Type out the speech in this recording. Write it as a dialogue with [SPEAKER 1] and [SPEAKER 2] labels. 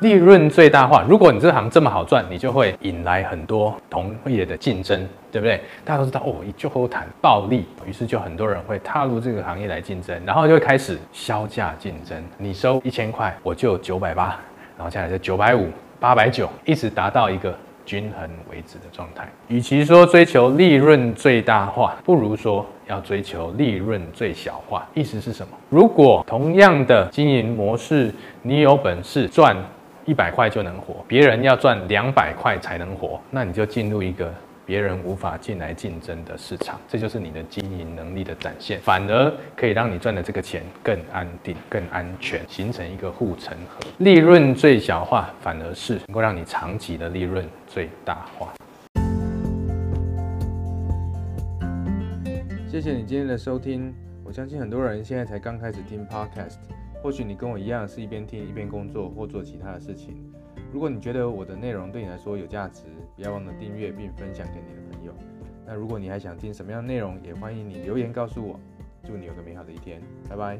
[SPEAKER 1] 利润最大化，如果你这行这么好赚，你就会引来很多同业的竞争，对不对？大家都知道哦，一就好谈暴利，于是就很多人会踏入这个行业来竞争，然后就会开始削价竞争。你收一千块，我就九百八，然后接下来就九百五、八百九，一直达到一个均衡为止的状态。与其说追求利润最大化，不如说要追求利润最小化。意思是什么？如果同样的经营模式，你有本事赚。一百块就能活，别人要赚两百块才能活，那你就进入一个别人无法进来竞争的市场，这就是你的经营能力的展现，反而可以让你赚的这个钱更安定、更安全，形成一个护城河。利润最小化，反而是能够让你长期的利润最大化。谢谢你今天的收听，我相信很多人现在才刚开始听 Podcast。或许你跟我一样是一边听一边工作或做其他的事情。如果你觉得我的内容对你来说有价值，不要忘了订阅并分享给你的朋友。那如果你还想听什么样的内容，也欢迎你留言告诉我。祝你有个美好的一天，拜拜。